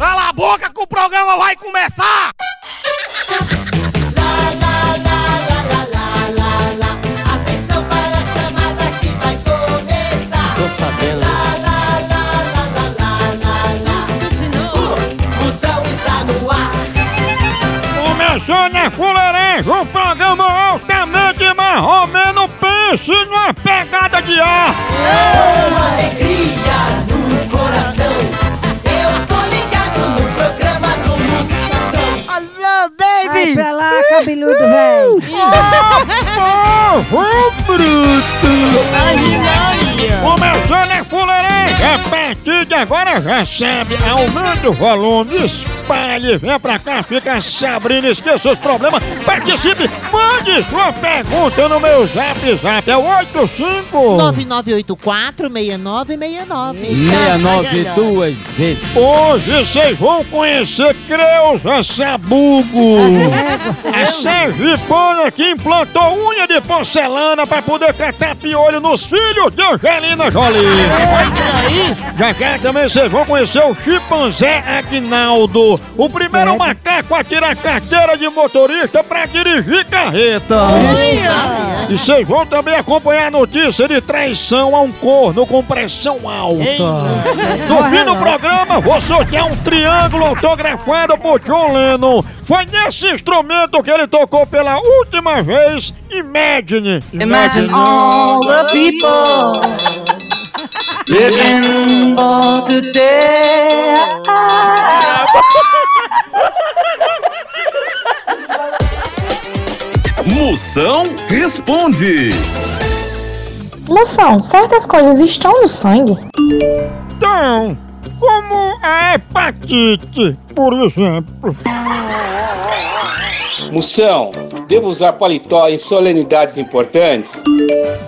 Cala a boca que o programa vai começar! Atenção para a chamada que vai começar. Tô sabendo. Moção está no ar. Começando a fuleiragem, um programa altamente marromeno, pense numa pegada de ar! Com alegria no coração. Cabeludo, velho. Povo bruto! Começando a fuleiragem, a partir de agora já sabe, aumente o volume, espalhe, vem pra cá, fica se abrindo, esqueça os problemas, participe, mande sua pergunta no meu zap zap, é o 85... 9984-6969. 69 duas vezes. Hoje vocês vão conhecer Creuza Sabugo. A sergipana que implantou unha de porcelana pra poder catar piolho nos filhos de Angelina Jolie. Já já também vocês vão conhecer o chimpanzé Agnaldo, o primeiro macaco a tirar carteira de motorista pra dirigir carreta. E vocês vão também acompanhar a notícia de traição a um corno com pressão alta. No fim do programa, vou sortear um triângulo autografado por John Lennon. Foi nesse instrumento que ele tocou pela última vez Imagine. Imagine all the people living for today. Moção responde. Moção, certas coisas estão no sangue? Então, como a hepatite, por exemplo. Moção, devo usar paletó em solenidades importantes?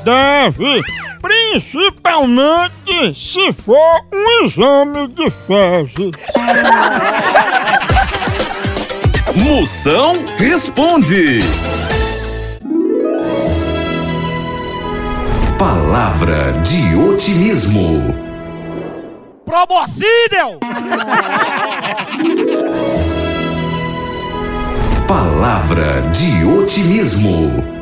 Deve, principalmente se for um exame de fezes. Moção responde. Palavra de otimismo. Probocídeo! Palavra de otimismo.